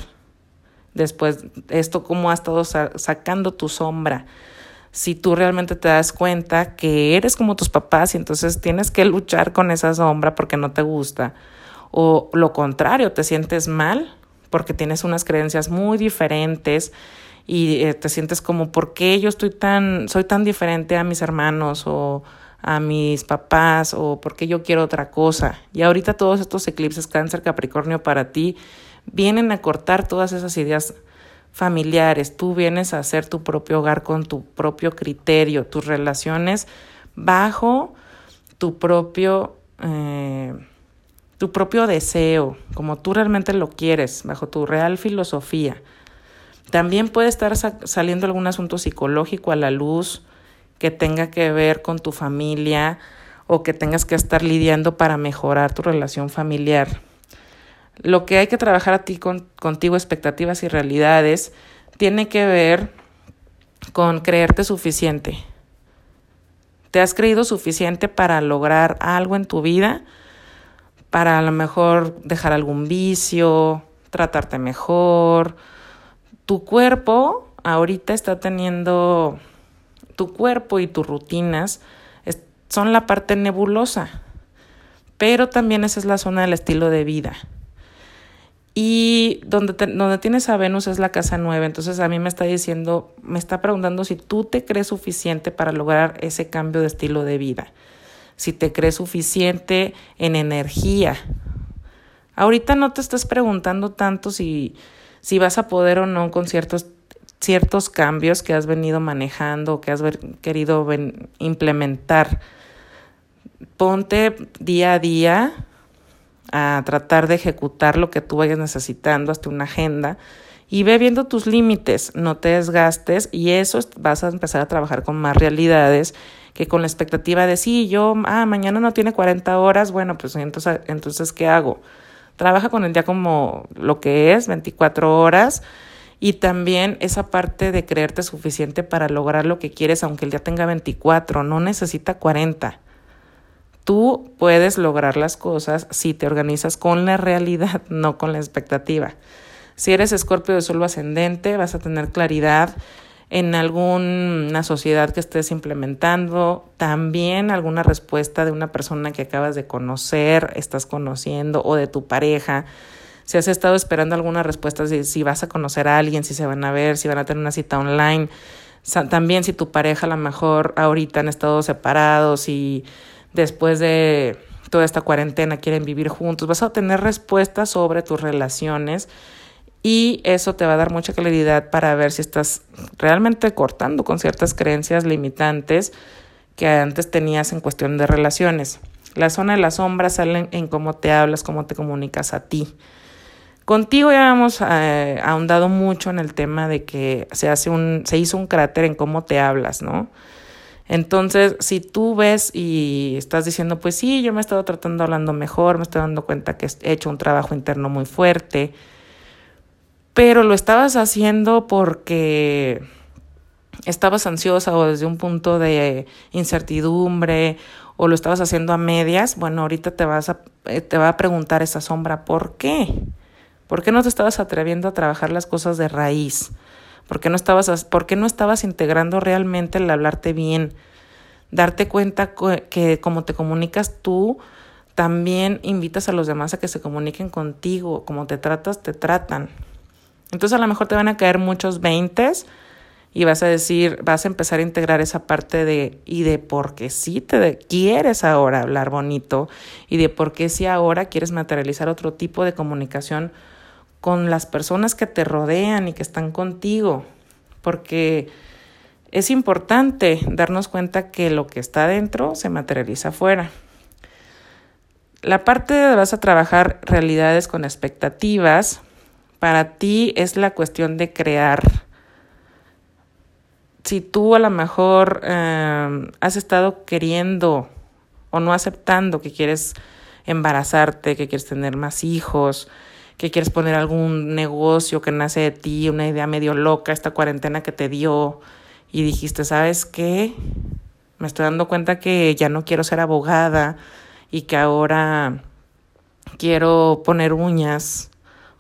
después esto cómo has estado sacando tu sombra. Si tú realmente te das cuenta que eres como tus papás y entonces tienes que luchar con esa sombra porque no te gusta, o lo contrario, te sientes mal porque tienes unas creencias muy diferentes y eh, te sientes como, ¿por qué yo estoy tan, soy tan diferente a mis hermanos o a mis papás o por qué yo quiero otra cosa? Y ahorita todos estos eclipses cáncer, capricornio para ti vienen a cortar todas esas ideas familiares. Tú vienes a hacer tu propio hogar con tu propio criterio, tus relaciones bajo tu propio... Eh, tu propio deseo, como tú realmente lo quieres, bajo tu real filosofía. También puede estar saliendo algún asunto psicológico a la luz que tenga que ver con tu familia o que tengas que estar lidiando para mejorar tu relación familiar. Lo que hay que trabajar a ti con, contigo, expectativas y realidades, tiene que ver con creerte suficiente. ¿Te has creído suficiente para lograr algo en tu vida? Para a lo mejor dejar algún vicio, tratarte mejor. Tu cuerpo ahorita está teniendo, tu cuerpo y tus rutinas son la parte nebulosa, pero también esa es la zona del estilo de vida. Y donde, donde tienes a Venus es la casa nueve, entonces a mí me está diciendo, me está preguntando si tú te crees suficiente para lograr ese cambio de estilo de vida, si te crees suficiente en energía. Ahorita no te estás preguntando tanto si, si vas a poder o no con ciertos, ciertos cambios que has venido manejando que has querido implementar. Ponte día a día a tratar de ejecutar lo que tú vayas necesitando hasta una agenda y ve viendo tus límites, no te desgastes y eso vas a empezar a trabajar con más realidades que con la expectativa de sí, yo, ah, mañana no tiene 40 horas, bueno, pues entonces, entonces ¿qué hago? Trabaja con el día como lo que es, 24 horas y también esa parte de creerte suficiente para lograr lo que quieres, aunque el día tenga 24, no necesita 40. Tú puedes lograr las cosas si te organizas con la realidad, no con la expectativa. Si eres escorpio de suelo ascendente, vas a tener claridad en alguna sociedad que estés implementando, también alguna respuesta de una persona que acabas de conocer, estás conociendo o de tu pareja. Si has estado esperando alguna respuesta de si vas a conocer a alguien, si se van a ver, si van a tener una cita online, también si tu pareja a lo mejor ahorita han estado separados y después de toda esta cuarentena quieren vivir juntos, vas a tener respuestas sobre tus relaciones y eso te va a dar mucha claridad para ver si estás realmente cortando con ciertas creencias limitantes que antes tenías en cuestión de relaciones. La zona de la sombra sale en cómo te hablas, cómo te comunicas a ti. Contigo ya hemos eh, ahondado mucho en el tema de que se hace un, se hizo un cráter en cómo te hablas, ¿no? Entonces, si tú ves y estás diciendo, pues sí, yo me he estado tratando hablando mejor, me estoy dando cuenta que he hecho un trabajo interno muy fuerte, pero lo estabas haciendo porque estabas ansiosa o desde un punto de incertidumbre o lo estabas haciendo a medias, bueno, ahorita te vas a eh, te va a preguntar esa sombra, ¿por qué? ¿Por qué no te estabas atreviendo a trabajar las cosas de raíz? ¿Por qué no estabas, por qué no estabas integrando realmente el hablarte bien? Darte cuenta que como te comunicas tú, también invitas a los demás a que se comuniquen contigo. Como te tratas, te tratan. Entonces a lo mejor te van a caer muchos veintes y vas a decir, vas a empezar a integrar esa parte de y de por qué sí te quieres ahora hablar bonito y de por qué sí ahora quieres materializar otro tipo de comunicación con las personas que te rodean y que están contigo, porque es importante darnos cuenta que lo que está dentro se materializa afuera. La parte de vas a trabajar realidades con expectativas, para ti es la cuestión de crear. Si tú a lo mejor eh, has estado queriendo o no aceptando que quieres embarazarte, que quieres tener más hijos, que quieres poner algún negocio que nace de ti, una idea medio loca, esta cuarentena que te dio y dijiste, ¿sabes qué? Me estoy dando cuenta que ya no quiero ser abogada y que ahora quiero poner uñas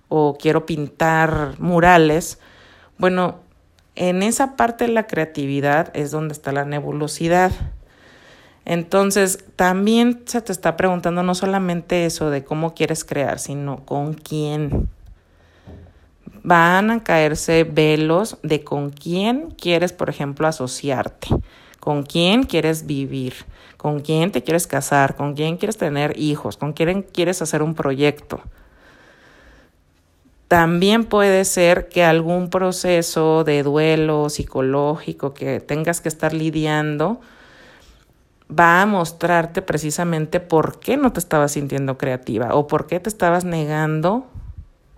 o quiero pintar murales. Bueno, en esa parte de la creatividad es donde está la nebulosidad. Entonces, también se te está preguntando no solamente eso de cómo quieres crear, sino con quién. Van a caerse velos de con quién quieres, por ejemplo, asociarte, con quién quieres vivir, con quién te quieres casar, con quién quieres tener hijos, con quién quieres hacer un proyecto. También puede ser que algún proceso de duelo psicológico que tengas que estar lidiando, va a mostrarte precisamente por qué no te estabas sintiendo creativa o por qué te estabas negando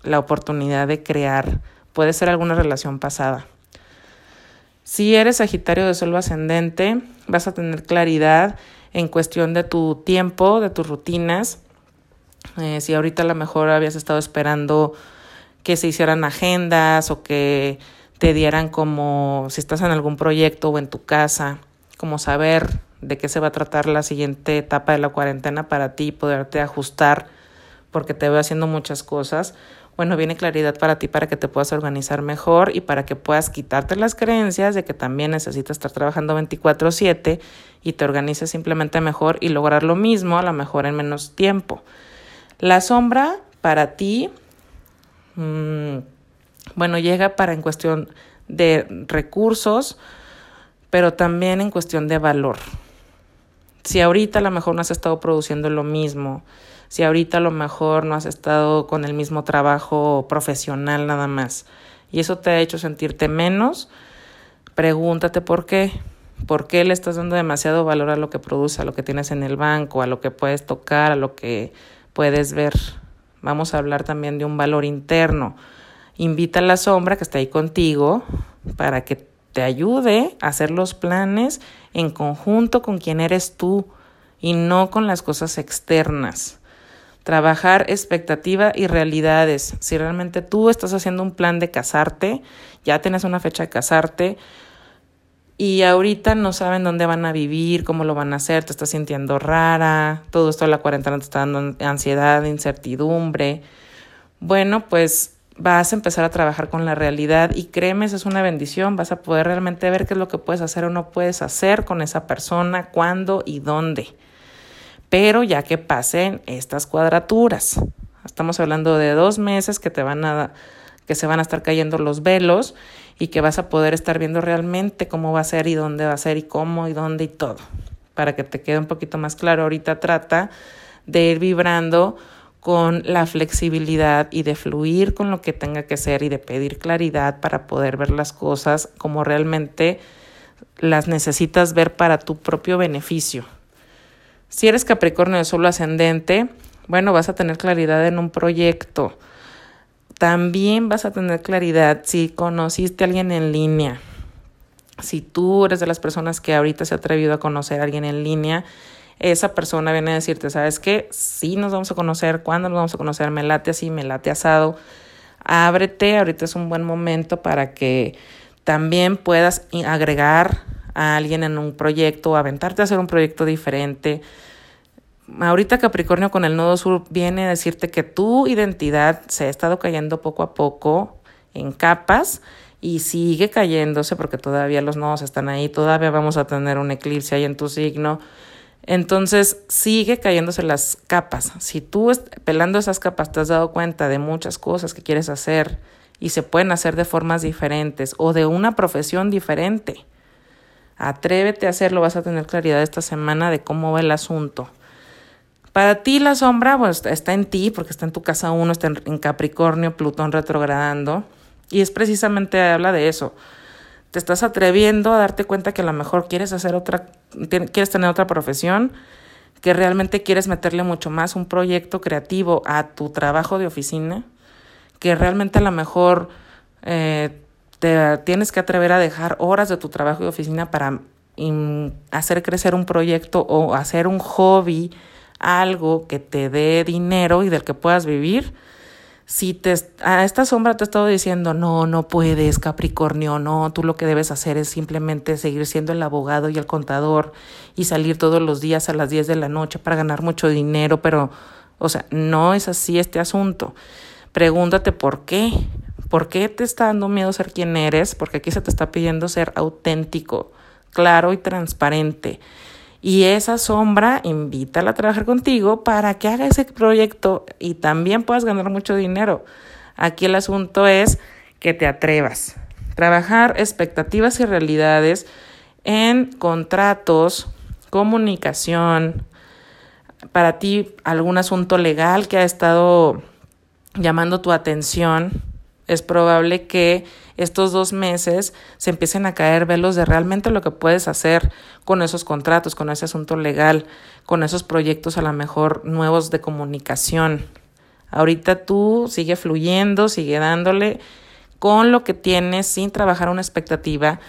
la oportunidad de crear. Puede ser alguna relación pasada. Si eres Sagitario de Sol ascendente, vas a tener claridad en cuestión de tu tiempo, de tus rutinas. Eh, si ahorita a lo mejor habías estado esperando que se hicieran agendas o que te dieran como, si estás en algún proyecto o en tu casa, como saber de qué se va a tratar la siguiente etapa de la cuarentena para ti, poderte ajustar, porque te veo haciendo muchas cosas. Bueno, viene claridad para ti para que te puedas organizar mejor y para que puedas quitarte las creencias de que también necesitas estar trabajando 24/7 y te organices simplemente mejor y lograr lo mismo, a lo mejor en menos tiempo. La sombra para ti, mmm, bueno, llega para en cuestión de recursos, pero también en cuestión de valor. Si ahorita a lo mejor no has estado produciendo lo mismo, si ahorita a lo mejor no has estado con el mismo trabajo profesional nada más, y eso te ha hecho sentirte menos, pregúntate por qué. ¿Por qué le estás dando demasiado valor a lo que produce, a lo que tienes en el banco, a lo que puedes tocar, a lo que puedes ver? Vamos a hablar también de un valor interno. Invita a la sombra que está ahí contigo para que te ayude a hacer los planes en conjunto con quien eres tú y no con las cosas externas. Trabajar expectativa y realidades. Si realmente tú estás haciendo un plan de casarte, ya tienes una fecha de casarte y ahorita no saben dónde van a vivir, cómo lo van a hacer, te estás sintiendo rara, todo esto de la cuarentena te está dando ansiedad, incertidumbre. Bueno, pues vas a empezar a trabajar con la realidad y créeme, es una bendición, vas a poder realmente ver qué es lo que puedes hacer o no puedes hacer con esa persona, cuándo y dónde. Pero ya que pasen estas cuadraturas, estamos hablando de dos meses que te van a que se van a estar cayendo los velos y que vas a poder estar viendo realmente cómo va a ser y dónde va a ser y cómo y dónde y todo. Para que te quede un poquito más claro, ahorita trata de ir vibrando con la flexibilidad y de fluir con lo que tenga que ser y de pedir claridad para poder ver las cosas como realmente las necesitas ver para tu propio beneficio. Si eres Capricornio de solo ascendente, bueno, vas a tener claridad en un proyecto. También vas a tener claridad si conociste a alguien en línea. Si tú eres de las personas que ahorita se ha atrevido a conocer a alguien en línea, esa persona viene a decirte, ¿sabes qué? Sí nos vamos a conocer, ¿cuándo nos vamos a conocer? Me late así, me late asado. Ábrete, ahorita es un buen momento para que también puedas agregar a alguien en un proyecto, aventarte a hacer un proyecto diferente. Ahorita Capricornio con el nodo sur viene a decirte que tu identidad se ha estado cayendo poco a poco en capas y sigue cayéndose porque todavía los nodos están ahí, todavía vamos a tener un eclipse ahí en tu signo entonces sigue cayéndose las capas. Si tú pelando esas capas te has dado cuenta de muchas cosas que quieres hacer y se pueden hacer de formas diferentes o de una profesión diferente, atrévete a hacerlo, vas a tener claridad esta semana de cómo va el asunto. Para ti la sombra pues, está en ti porque está en tu casa uno, está en Capricornio, Plutón retrogradando y es precisamente habla de eso te estás atreviendo a darte cuenta que a lo mejor quieres hacer otra, quieres tener otra profesión, que realmente quieres meterle mucho más un proyecto creativo a tu trabajo de oficina, que realmente a lo mejor eh, te tienes que atrever a dejar horas de tu trabajo de oficina para hacer crecer un proyecto o hacer un hobby, algo que te dé dinero y del que puedas vivir si te, a esta sombra te he estado diciendo, no, no puedes, Capricornio, no, tú lo que debes hacer es simplemente seguir siendo el abogado y el contador y salir todos los días a las 10 de la noche para ganar mucho dinero, pero, o sea, no es así este asunto. Pregúntate por qué. ¿Por qué te está dando miedo ser quien eres? Porque aquí se te está pidiendo ser auténtico, claro y transparente. Y esa sombra, invítala a trabajar contigo para que haga ese proyecto y también puedas ganar mucho dinero. Aquí el asunto es que te atrevas. Trabajar expectativas y realidades en contratos, comunicación, para ti algún asunto legal que ha estado llamando tu atención, es probable que estos dos meses se empiecen a caer velos de realmente lo que puedes hacer con esos contratos, con ese asunto legal, con esos proyectos a lo mejor nuevos de comunicación. Ahorita tú sigue fluyendo, sigue dándole con lo que tienes sin trabajar una expectativa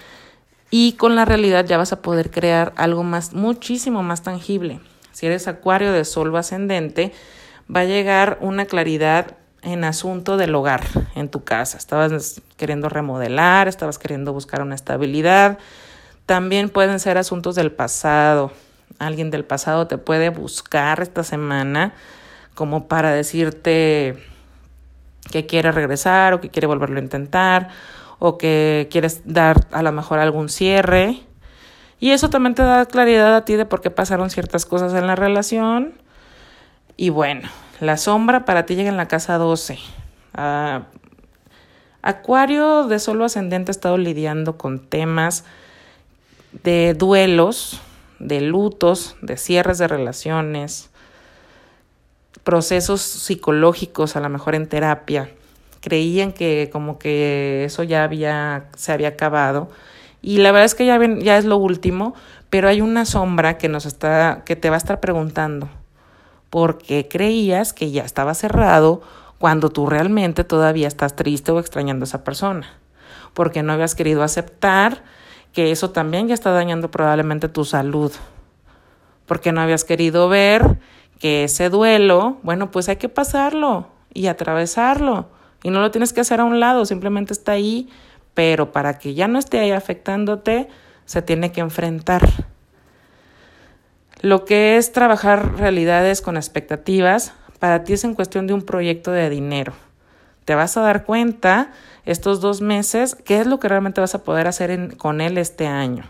y con la realidad ya vas a poder crear algo más, muchísimo más tangible. Si eres acuario de sol ascendente, va a llegar una claridad en asunto del hogar en tu casa. Estabas queriendo remodelar, estabas queriendo buscar una estabilidad. También pueden ser asuntos del pasado. Alguien del pasado te puede buscar esta semana como para decirte que quiere regresar o que quiere volverlo a intentar o que quieres dar a lo mejor algún cierre. Y eso también te da claridad a ti de por qué pasaron ciertas cosas en la relación. Y bueno, la sombra para ti llega en la casa 12. Ah, Acuario de solo ascendente ha estado lidiando con temas de duelos, de lutos, de cierres de relaciones, procesos psicológicos, a lo mejor en terapia. Creían que como que eso ya había, se había acabado. Y la verdad es que ya, ya es lo último, pero hay una sombra que nos está, que te va a estar preguntando, porque creías que ya estaba cerrado cuando tú realmente todavía estás triste o extrañando a esa persona, porque no habías querido aceptar que eso también ya está dañando probablemente tu salud, porque no habías querido ver que ese duelo, bueno, pues hay que pasarlo y atravesarlo, y no lo tienes que hacer a un lado, simplemente está ahí, pero para que ya no esté ahí afectándote, se tiene que enfrentar. Lo que es trabajar realidades con expectativas, para ti es en cuestión de un proyecto de dinero. Te vas a dar cuenta estos dos meses qué es lo que realmente vas a poder hacer con él este año.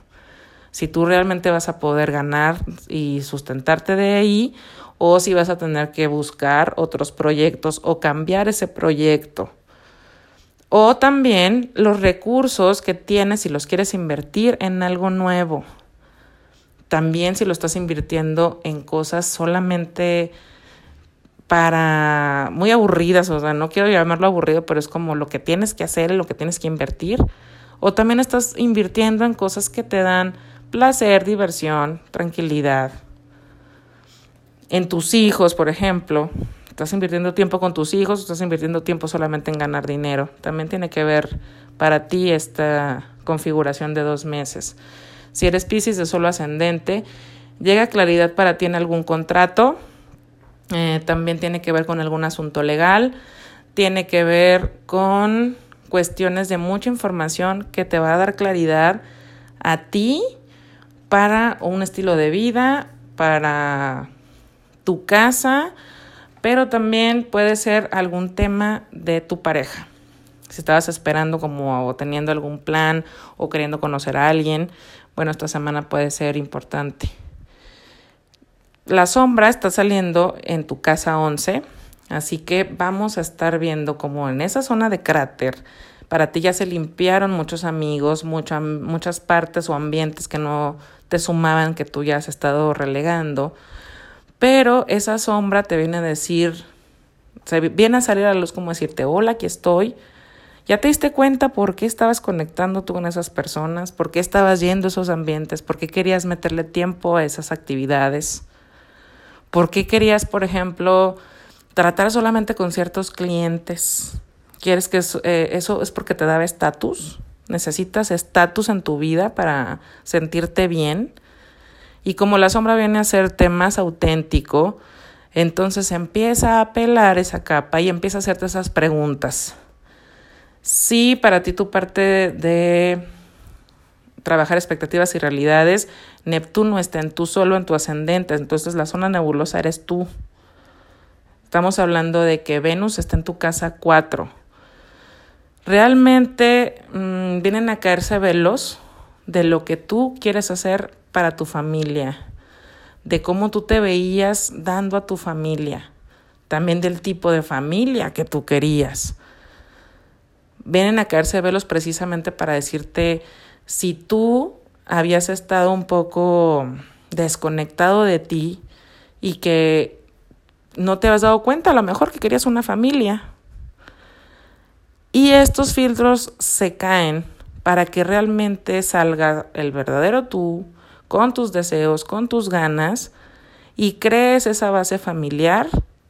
Si tú realmente vas a poder ganar y sustentarte de ahí o si vas a tener que buscar otros proyectos o cambiar ese proyecto. O también los recursos que tienes si los quieres invertir en algo nuevo también si lo estás invirtiendo en cosas solamente para muy aburridas, o sea, no quiero llamarlo aburrido, pero es como lo que tienes que hacer, lo que tienes que invertir, o también estás invirtiendo en cosas que te dan placer, diversión, tranquilidad. En tus hijos, por ejemplo, estás invirtiendo tiempo con tus hijos, estás invirtiendo tiempo solamente en ganar dinero. También tiene que ver para ti esta configuración de dos meses. Si eres Pisces de solo ascendente, llega claridad para ti en algún contrato, eh, también tiene que ver con algún asunto legal, tiene que ver con cuestiones de mucha información que te va a dar claridad a ti para un estilo de vida, para tu casa, pero también puede ser algún tema de tu pareja. Si estabas esperando como o teniendo algún plan o queriendo conocer a alguien, bueno, esta semana puede ser importante. La sombra está saliendo en tu casa 11, así que vamos a estar viendo como en esa zona de cráter, para ti ya se limpiaron muchos amigos, muchas partes o ambientes que no te sumaban, que tú ya has estado relegando, pero esa sombra te viene a decir, viene a salir a la luz como decirte, hola, aquí estoy, ¿Ya te diste cuenta por qué estabas conectando tú con esas personas? ¿Por qué estabas yendo a esos ambientes? ¿Por qué querías meterle tiempo a esas actividades? ¿Por qué querías, por ejemplo, tratar solamente con ciertos clientes? ¿Quieres que eso, eh, es porque te daba estatus? ¿Necesitas estatus en tu vida para sentirte bien? Y como la sombra viene a hacerte más auténtico, entonces empieza a pelar esa capa y empieza a hacerte esas preguntas. Sí, para ti tu parte de trabajar expectativas y realidades, Neptuno está en tú solo, en tu ascendente, entonces la zona nebulosa eres tú. Estamos hablando de que Venus está en tu casa 4. Realmente mm, vienen a caerse velos de lo que tú quieres hacer para tu familia, de cómo tú te veías dando a tu familia, también del tipo de familia que tú querías vienen a caerse velos precisamente para decirte si tú habías estado un poco desconectado de ti y que no te has dado cuenta a lo mejor que querías una familia. Y estos filtros se caen para que realmente salga el verdadero tú, con tus deseos, con tus ganas, y crees esa base familiar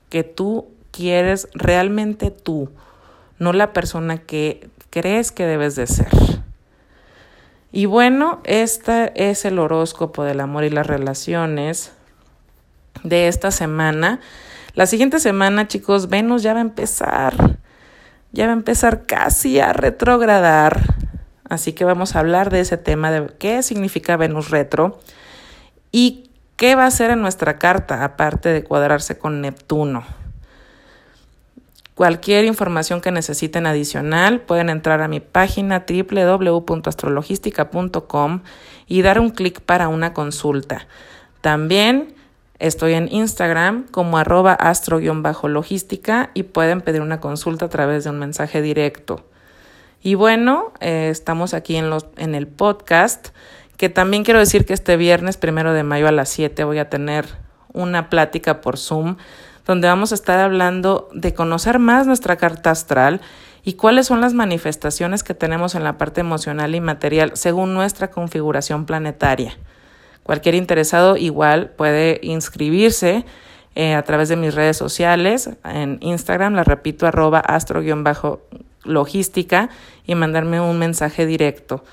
que tú quieres realmente tú no la persona que crees que debes de ser. Y bueno, este es el horóscopo del amor y las relaciones de esta semana. La siguiente semana, chicos, Venus ya va a empezar, ya va a empezar casi a retrogradar. Así que vamos a hablar de ese tema de qué significa Venus retro y qué va a hacer en nuestra carta, aparte de cuadrarse con Neptuno. Cualquier información que necesiten adicional pueden entrar a mi página www.astrologistica.com y dar un clic para una consulta. También estoy en Instagram como arroba astro-logística y pueden pedir una consulta a través de un mensaje directo. Y bueno, eh, estamos aquí en, en el podcast, que también quiero decir que este viernes primero de mayo a las 7 voy a tener una plática por Zoom donde vamos a estar hablando de conocer más nuestra carta astral y cuáles son las manifestaciones que tenemos en la parte emocional y material según nuestra configuración planetaria. Cualquier interesado igual puede inscribirse eh, a través de mis redes sociales, en Instagram, la repito, arroba astro-logística y mandarme un mensaje directo.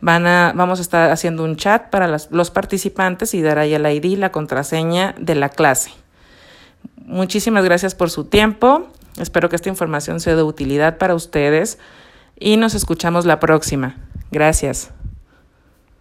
Van a, vamos a estar haciendo un chat para los participantes y dar ahí el ID, la contraseña de la clase. Muchísimas gracias por su tiempo. Espero que esta información sea de utilidad para ustedes y nos escuchamos la próxima. Gracias.